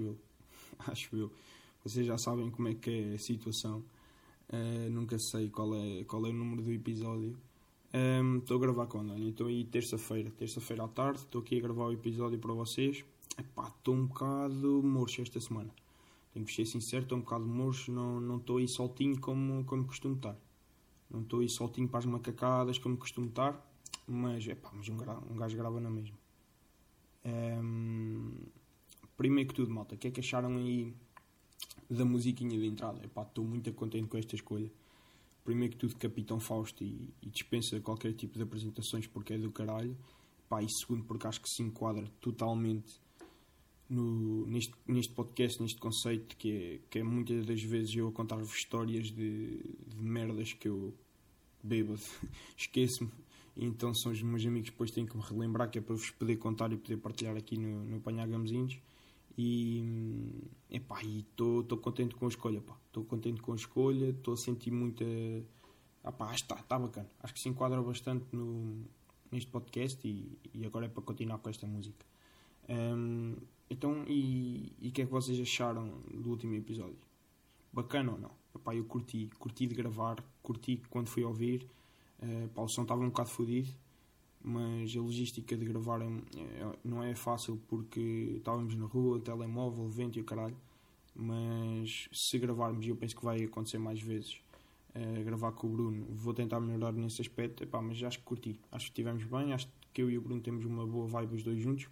Acho eu. Acho eu. Vocês já sabem como é que é a situação. Uh, nunca sei qual é, qual é o número do episódio. Estou um, a gravar quando? Estou aí terça-feira. Terça-feira à tarde. Estou aqui a gravar o episódio para vocês. Estou um bocado murcho esta semana. Tenho que ser sincero, estou um bocado murcho. Não estou aí soltinho como, como costumo estar. Não estou aí soltinho para as macacadas como costumo estar. Mas, epá, mas um, um gajo grava na mesma. Um, primeiro que tudo, malta, o que é que acharam aí da musiquinha de entrada? Estou muito contente com esta escolha. Primeiro que tudo, Capitão Fausto e, e, dispensa qualquer tipo de apresentações porque é do caralho. Pá, e segundo, porque acho que se enquadra totalmente no, neste, neste podcast, neste conceito, que é, que é muitas das vezes eu a contar-vos histórias de, de merdas que eu bebo, esqueço-me então são os meus amigos depois têm que me relembrar que é para vos poder contar e poder partilhar aqui no, no Apanhar Gamezinhos e epá, estou contente com a escolha estou contente com a escolha estou a sentir muita ah, pá, está, está bacana. Acho que se enquadra bastante no, neste podcast e, e agora é para continuar com esta música. Um, então e o que é que vocês acharam do último episódio? Bacana ou não? Epá, eu curti curti de gravar curti quando fui ouvir. Uh, pá, o som estava um bocado fodido, mas a logística de gravar é, é, não é fácil porque estávamos na rua, telemóvel, vento e o caralho. Mas se gravarmos, eu penso que vai acontecer mais vezes, uh, gravar com o Bruno, vou tentar melhorar nesse aspecto. Epá, mas acho que curti, acho que estivemos bem, acho que eu e o Bruno temos uma boa vibe os dois juntos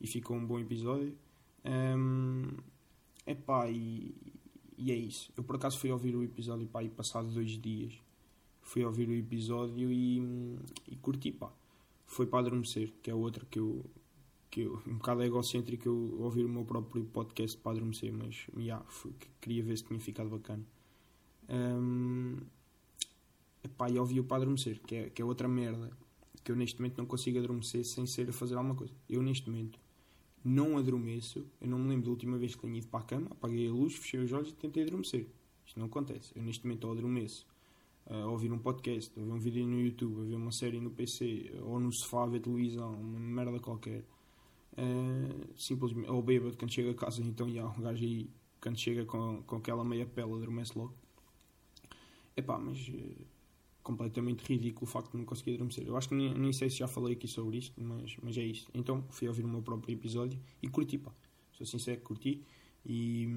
e ficou um bom episódio. Um, epá, e, e é isso. Eu por acaso fui ouvir o episódio pá, e passado dois dias fui ouvir o episódio e, e curti, pá. Foi para adormecer, que é outra que eu, que eu, um bocado egocêntrico eu ouvir o meu próprio podcast para adormecer, mas yeah, foi, queria ver se tinha ficado bacana. Um, epá, e ouvi o para adormecer, que é, que é outra merda, que eu neste momento não consigo adormecer sem ser a fazer alguma coisa. Eu neste momento não adormeço, eu não me lembro da última vez que tenho ido para a cama, apaguei a luz, fechei os olhos e tentei adormecer. Isto não acontece. Eu neste momento ou adormeço a ouvir um podcast, a ver um vídeo no YouTube, a ver uma série no PC, ou no sofá a ver televisão, uma merda qualquer. Uh, simplesmente, ou bêbado quando chega a casa, então já, um gajo aí, quando chega com, com aquela meia pele, adormece logo. Epá, mas uh, completamente ridículo o facto de não conseguir adormecer. Eu acho que nem, nem, sei se já falei aqui sobre isto, mas, mas é isto. Então fui ouvir o meu próprio episódio e curti, pá. Sou sincero, curti e,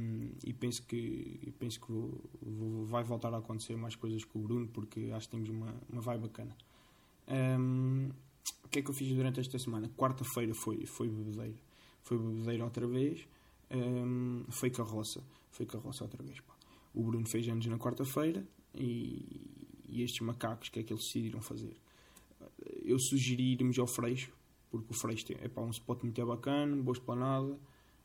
e penso que, penso que vou, vou, vai voltar a acontecer mais coisas com o Bruno porque acho que temos uma, uma vibe bacana. Um, o que é que eu fiz durante esta semana? Quarta-feira foi, foi bebedeira. Foi bebedeira outra vez. Um, foi carroça. Foi carroça outra vez. Pá. O Bruno fez anos na quarta-feira e, e, estes macacos, o que é que eles decidiram fazer? Eu sugeri irmos ao Freixo, porque o Freixo é pá, um spot muito bacana, boa esplanada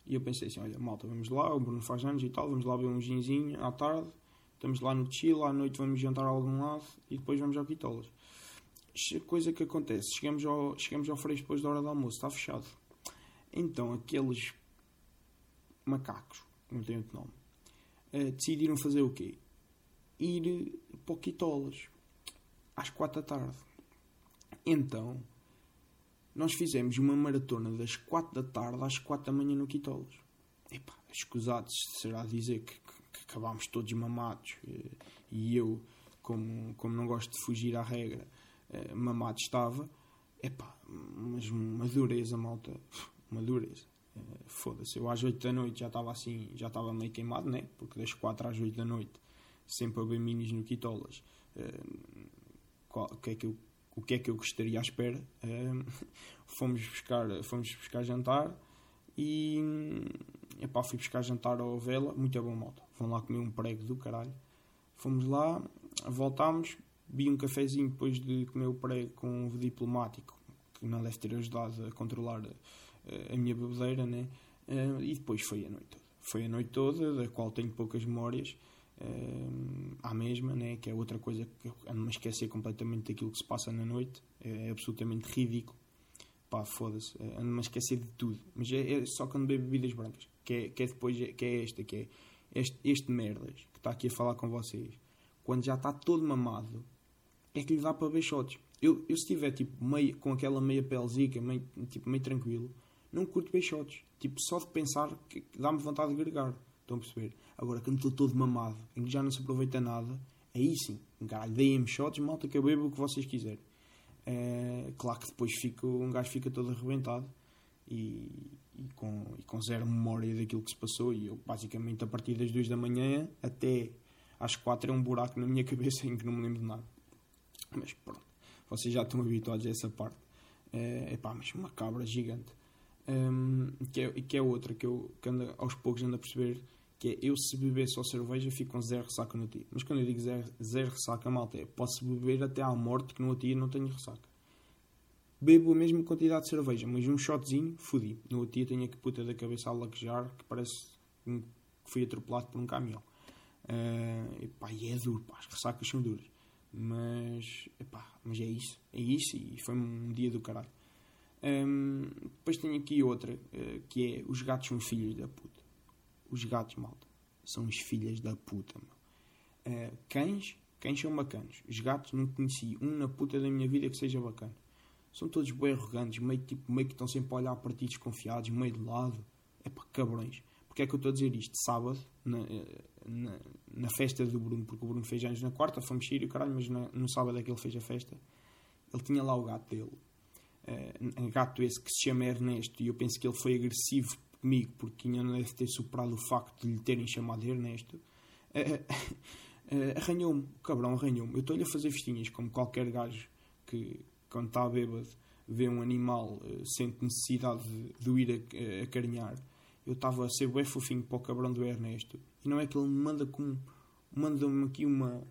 e eu pensei assim: olha, malta, vamos lá, o Bruno faz anos e tal, vamos lá ver um ginzinho à tarde, estamos lá no chill, à noite vamos jantar a algum lado e depois vamos ao Quitolas. Coisa que acontece: chegamos ao, chegamos ao Freixo depois da hora do almoço, está fechado. Então aqueles macacos, não tem outro nome, uh, decidiram fazer o quê? Ir para o Quitolas às quatro da tarde. Então nós fizemos uma maratona das 4 da tarde às 4 da manhã no Quitolas. Epá, escusados, será dizer que, que, que acabámos todos mamados. Eh, e eu, como, como não gosto de fugir à regra, eh, mamado estava. Epá, mas uma dureza, malta. Uma dureza. Eh, foda-se, eu às 8 da noite já estava assim, já estava meio queimado, né? Porque das 4 às 8 da noite, sempre a ver minis no Quitolas. O que é que eu o que é que eu gostaria à espera. Um, fomos, buscar, fomos buscar jantar e epá, fui buscar jantar ao Vela, muito bom moto. Vão lá comer um prego do caralho. Fomos lá, voltámos, vi um cafezinho depois de comer o prego com um diplomático, que não deve ter ajudado a controlar a, eh, a minha bebedeira, né? E depois foi a noite toda. Foi a noite toda, da qual tenho poucas memórias uh, à mesma, né? que é outra coisa que ando-me esquecer completamente daquilo que se passa na noite, é absolutamente ridículo. Pá, foda-se, eh, ando-me a esquecer de tudo. Mas é, é só quando bebo bebidas brancas, que é, que é depois, que é esta, que é este, este merdas que está aqui a falar com vocês. Quando já está todo mamado, é que lhe dá para shots. Eu, eu se estiver tipo, com aquela meia pelzica, meio, tipo, meio tranquilo, não curto peixotes. Tipo, só de pensar que dá-me vontade de gregar. Estão a perceber? Agora, quando estou todo mamado, em que já não se aproveita nada, aí sim, caralho, deem-me shots, malta que eu bebo o que vocês quiserem. É, claro que depois fico, um gajo fica todo arrebentado e, e, com, e com zero memória daquilo que se passou. E eu, basicamente, a partir das 2 da manhã até às 4 é um buraco na minha cabeça em que não me lembro de nada. Mas pronto, vocês já estão habituados a essa parte. É, epá, mas uma cabra gigante. Um, que, é, que é outra que eu que ando, aos poucos ando a perceber que é eu se beber só cerveja fico com zero ressaca no dia. Mas quando eu digo zero, zero ressaca, malta, é posso beber até à morte que no outro dia não tenho ressaca. Bebo a mesma quantidade de cerveja, mas um shotzinho, fodi. No outro dia tenho a puta da cabeça a laquejar que parece que fui atropelado por um caminhão. Uh, epá, e é duro, pá, as ressacas são duras. Mas, epá, mas é isso, é isso e foi um dia do caralho. Um, depois tenho aqui outra, uh, que é os gatos são filhos da puta. Os gatos, malta, são os filhos da puta, uh, cães, cães são bacanos. Os gatos não conheci um na puta da minha vida que seja bacana. São todos bem arrogantes, meio, tipo, meio que estão sempre a olhar para ti desconfiados, meio de lado. É pá, cabrões. Porque é que eu estou a dizer isto? Sábado, na, na, na, festa do Bruno, porque o Bruno fez anos na quarta, fomos sair o caralho, mas na, no sábado é que ele fez a festa. Ele tinha lá o gato dele. Uh, um gato esse que se chama Ernesto, e eu penso que ele foi agressivo comigo porque ainda não deve ter superado o facto de lhe terem chamado Ernesto. Uh, uh, arranhou-me, cabrão arranhou-me. Eu estou-lhe a fazer festinhas, como qualquer gajo que, quando está bêbado, vê um animal, sente necessidade de, de o ir a acarinhar. Eu estava a ser bem fofinho para o cabrão do Ernesto. E não é que ele me manda com manda-me aqui uma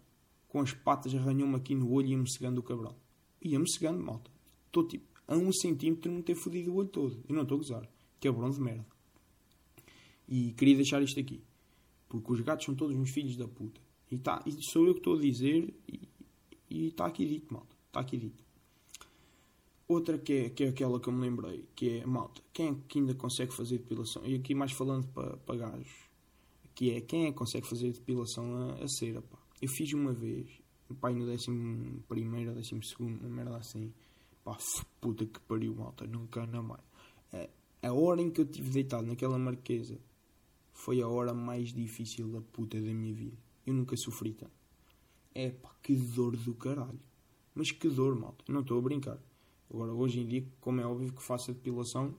com as patas arranhou-me aqui no olho e ia-me cegando o cabrão. Ia-me cegando, malta. Estou tipo a um centímetro de me ter fodido o olho todo. E não estou a gozar. Cabrão de merda e queria deixar isto aqui porque os gatos são todos uns filhos da puta e, tá, e sou eu que estou a dizer e está aqui dito, malta está aqui dito Outra que é, que é aquela que eu me lembrei, que é, malta, quem é que ainda consegue fazer depilação? E aqui mais falando para, para gajos, que é, quem é que consegue fazer depilação a, a cera, pá? Eu fiz uma vez, pai no décimo primeiro ou décimo segundo, uma merda assim, pá, puta que pariu, malta, nunca na mais. A, a hora em que eu estive deitado naquela marquesa foi a hora mais difícil da puta da minha vida. Eu nunca sofri tanto. É pá, que dor do caralho. Mas que dor, malta, não estou a brincar. Agora, hoje em dia, como é óbvio que faço a depilação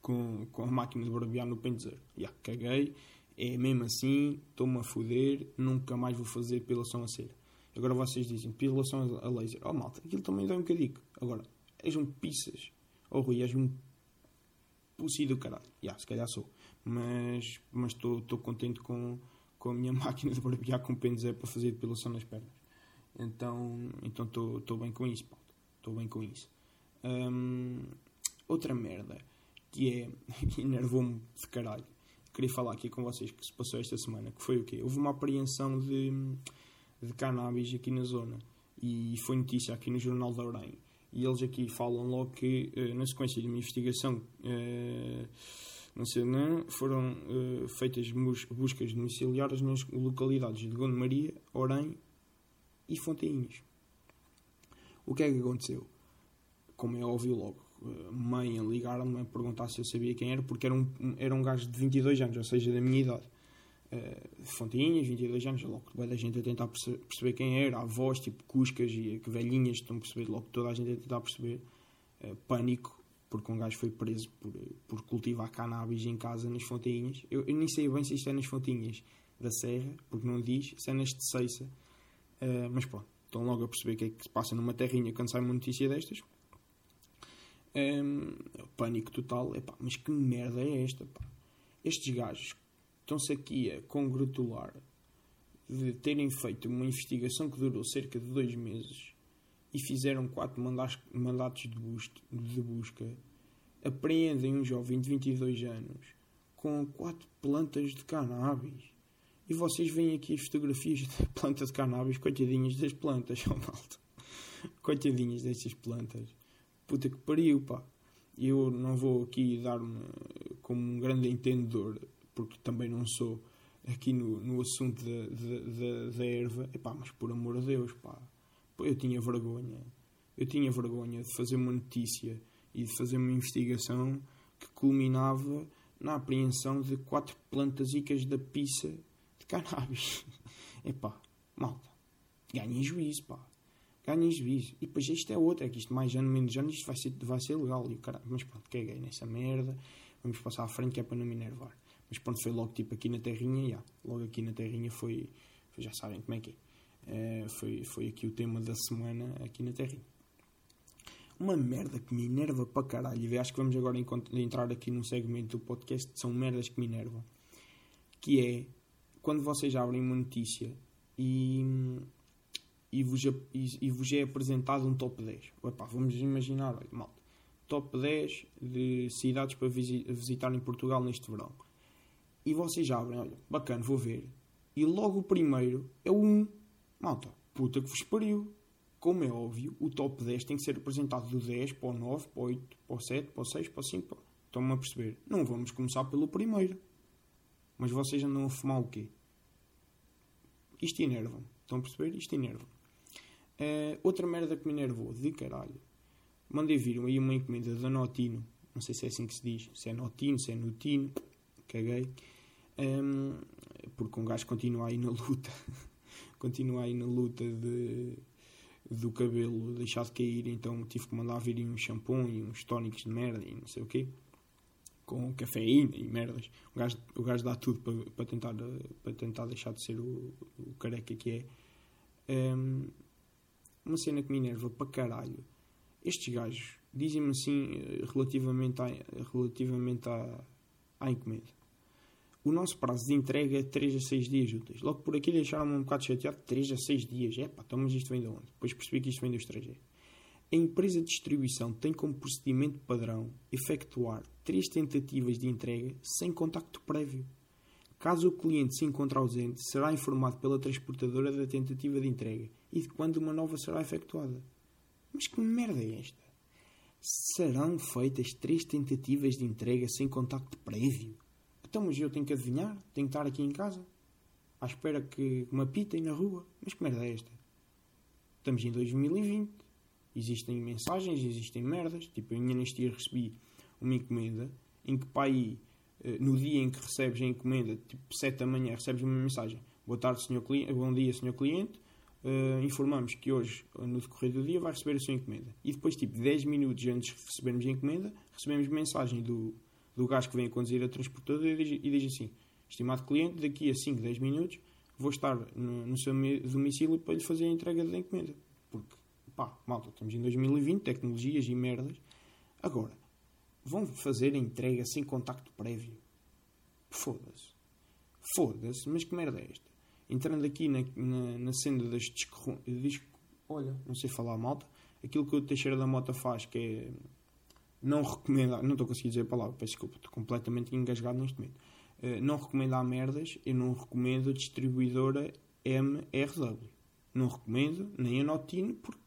com, com a máquina de barbear no pentezeiro. Já, caguei, é mesmo assim, estou-me a foder, nunca mais vou fazer depilação a cera. Agora vocês dizem, depilação a laser. Oh malta, aquilo também dá um bocadinho. Agora, és um pizzas. Oh Rui, és um pussy do caralho. Já, se calhar sou. Mas estou contente com, com a minha máquina de barbear com pentezeiro para fazer depilação nas pernas. Então estou então bem com isso. Estou bem com isso. Um, outra merda que é. enervou-me de caralho. Queria falar aqui com vocês que se passou esta semana. Que foi o quê? Houve uma apreensão de, de cannabis aqui na zona. E foi notícia aqui no Jornal da Orem. E eles aqui falam logo que, uh, na sequência de uma investigação. Uh, sei, não, foram uh, feitas buscas domiciliares nas localidades de Gonde Maria, Orem e Fontainhas. O que é que aconteceu? Como é óbvio logo, mãe ligaram-me a perguntar se eu sabia quem era, porque era um, era um gajo de 22 anos, ou seja, da minha idade. Uh, Fontinhas, 22 anos, logo vai da gente a tentar perceber quem era, avós, tipo Cuscas e que velhinhas, estão a perceber, logo toda a gente a tentar perceber. Uh, pânico, porque um gajo foi preso por, por cultivar cannabis em casa nas fontinhas. Eu, eu nem sei bem se isto é nas fontinhas da Serra, porque não diz, se é nas de Seiça. Uh, mas pronto, estão logo a perceber o que é que se passa numa terrinha quando sai uma notícia destas. Um, pânico total. Epá, mas que merda é esta? Pá? Estes gajos estão-se aqui a congratular de terem feito uma investigação que durou cerca de dois meses e fizeram quatro mandatos de, busca, de busca. Apreendem um jovem de 22 anos com quatro plantas de cannabis e vocês veem aqui as fotografias da planta de cannabis, coitadinhas das plantas, oh malta. Coitadinhas destas plantas. Puta que pariu, pá. Eu não vou aqui dar-me como um grande entendedor, porque também não sou aqui no, no assunto da, da, da, erva. Epá, mas por amor de Deus, pá. Eu tinha vergonha. Eu tinha vergonha de fazer uma notícia e de fazer uma investigação que culminava na apreensão de quatro plantasicas da pizza de cannabis. Epá, malta, ganhem juízo, pá. Ganhem juízo. E depois isto é outra, é que isto mais ano, menos ano, isto vai ser, vai ser legal. E, caralho, mas pronto, caguei nessa merda. Vamos passar à frente que é para não me enervar. Mas pronto, foi logo tipo aqui na terrinha, já. Logo aqui na terrinha foi, foi já sabem como é que é. Uh, foi, foi aqui o tema da semana aqui na terrinha. Uma merda que me enerva para caralho. E acho que vamos agora entrar aqui num segmento do podcast. São merdas que me enervam. Que é quando vocês abrem uma notícia e, e, vos, e, e vos é apresentado um top 10. Epá, vamos imaginar, malta. Top 10 de cidades para visitar em Portugal neste verão. E vocês abrem, olha, bacana, vou ver. E logo o primeiro é o 1. Malta, puta que vos pariu. Como é óbvio, o top 10 tem que ser apresentado do 10 para o 9, para o 8, para o 7, para o 6, para o 5. Estão-me a perceber? Não vamos começar pelo primeiro. Mas vocês andam a fumar o quê? Isto enerva-me. Estão a perceber? Isto enerva-me. Uh, outra merda que me enervou, de caralho. Mandei vir aí uma encomenda da Notino. Não sei se é assim que se diz. Se é Notino, se é Notino. Caguei. Um, porque um gajo continua aí na luta. continua aí na luta de, do cabelo deixar de cair. Então tive que mandar vir um shampoo e uns tónicos de merda e não sei o quê com cafeína e merdas. O gajo, o gajo dá tudo para, para, tentar, para tentar deixar de ser o, o careca que é. Um, uma cena que me enerva para caralho. Estes gajos dizem-me assim relativamente, à, relativamente à, à encomenda. O nosso prazo de entrega é 3 a 6 dias úteis. Logo por aqui deixaram-me um bocado chateado. 3 a 6 dias. É pá, então mas isto vem de onde? Depois percebi que isto vem do estrangeiro. A empresa de distribuição tem como procedimento padrão efetuar três tentativas de entrega sem contacto prévio. Caso o cliente se encontre ausente, será informado pela transportadora da tentativa de entrega e de quando uma nova será efetuada. Mas que merda é esta? Serão feitas três tentativas de entrega sem contacto prévio? Então, mas eu tenho que adivinhar? Tenho que estar aqui em casa? À espera que me apitem na rua? Mas que merda é esta? Estamos em 2020 existem mensagens, existem merdas. Tipo, eu ainda neste dia recebi uma encomenda em que, pá, aí, eh, no dia em que recebes a encomenda, tipo 7 da manhã, recebes uma mensagem: Boa tarde, senhor cliente, bom dia, senhor cliente. Uh, informamos que hoje, no decorrer do dia, vai receber a sua encomenda. E depois, tipo, 10 minutos antes de recebermos a encomenda, recebemos mensagem do, do gajo que vem a conduzir a transportadora e diz, e diz assim: Estimado cliente, daqui a 5, 10 minutos vou estar no, no seu domicílio para lhe fazer a entrega da encomenda. Porque Pá, malta, estamos em 2020, tecnologias e merdas. Agora, vão fazer a entrega sem contacto prévio? Foda-se. Foda-se, mas que merda é esta? Entrando aqui na, na, na cena das disco, Olha, não sei falar malta. Aquilo que o Teixeira da Mota faz, que é. Não recomenda. Não estou a conseguir dizer a palavra, peço desculpa, estou completamente engasgado neste momento. Uh, não recomendar merdas, eu não recomendo a distribuidora MRW. Não recomendo, nem a Notino, porque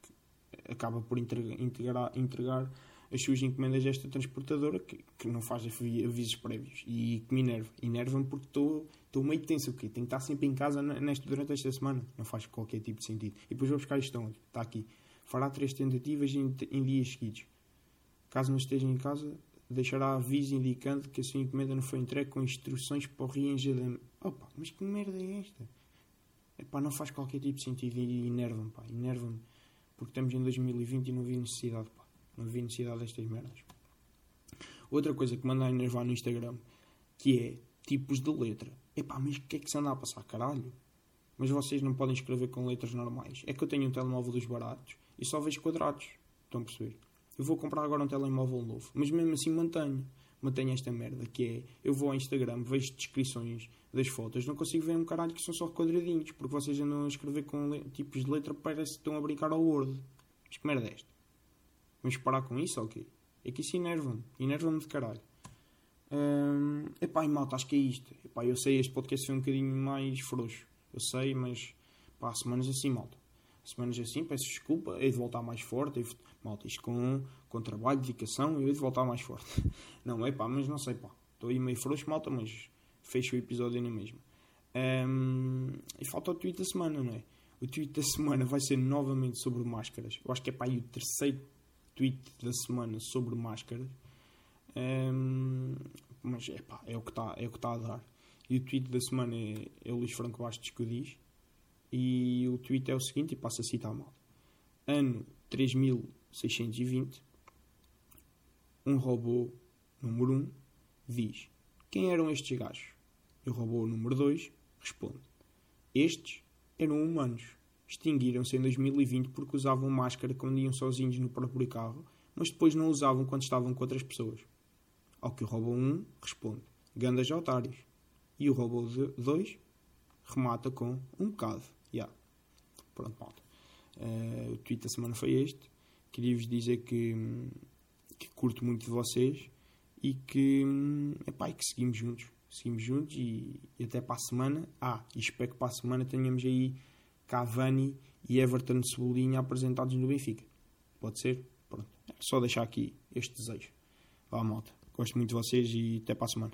acaba por integrar, entregar as suas encomendas a esta transportadora que, que não faz avisos prévios e que me enerva. Enerva-me porque estou meio tenso. Okay? Tenho que estar sempre em casa neste, durante esta semana. Não faz qualquer tipo de sentido. E depois vou buscar isto onde? Está aqui. Fará três tentativas em, em dias seguidos. Caso não esteja em casa, deixará aviso indicando que a sua encomenda não foi entregue com instruções para o reengendamento. Opa, mas que merda é esta? Epá, não faz qualquer tipo de sentido e enerva-me, pá. Enerva-me porque estamos em 2020 e não havia necessidade, pá. Não havia necessidade destas merdas. Outra coisa que manda a enervar no Instagram, que é tipos de letra. Epá, mas o que é que se anda a passar, caralho? Mas vocês não podem escrever com letras normais. É que eu tenho um telemóvel dos baratos e só vejo quadrados. Estão a perceber? Eu vou comprar agora um telemóvel novo, mas mesmo assim mantenho. Mantenho esta merda, que é, eu vou ao Instagram, vejo descrições das fotos, não consigo ver um caralho que são só quadradinhos, porque vocês andam a escrever com tipos de letra parece que estão a brincar ao Word. Mas que merda é esta? Vamos parar com isso ou quê? É que isso enerva-me. Enerva-me de caralho. Hum, epá, e malta, acho que é isto. Epá, eu sei, este podcast foi um bocadinho mais frouxo. Eu sei, mas pá, semanas assim, malta. Semanas assim, peço desculpa, hei de voltar mais forte. De, malta, isto com, com trabalho, dedicação, eu hei de voltar mais forte. Não, é pá, mas não sei, pá. Estou aí meio frouxo, malta, mas fecho o episódio na mesma. Um, e falta o tweet da semana, não é? O tweet da semana vai ser novamente sobre máscaras. Eu acho que é para aí o terceiro tweet da semana sobre máscaras. Um, mas epá, é o que está é o que está a dar. E o tweet da semana é, é o Luís Franco Bastos que o diz. E o tweet é o seguinte, e passo a citar mal. Ano 3620, um robô número 1 diz: Quem eram estes gajos? E o robô número 2 responde: Estes eram humanos. Extinguiram-se em 2020 porque usavam máscara quando iam sozinhos no próprio carro, mas depois não usavam quando estavam com outras pessoas. Ao que o robô 1 responde: Gandas otários. E o robô 2 remata com um bocado. Yeah. Pronto, malta. Uh, o tweet da semana foi este. Queria-vos dizer que, que curto muito de vocês e que, epá, e que seguimos juntos. Seguimos juntos e, e, até para a semana. Ah, e espero que para a semana tenhamos aí Cavani e Everton Cebolinha apresentados no Benfica. Pode ser? Pronto. É só deixar aqui este desejo. Vá, malta. Gosto muito de vocês e até para a semana.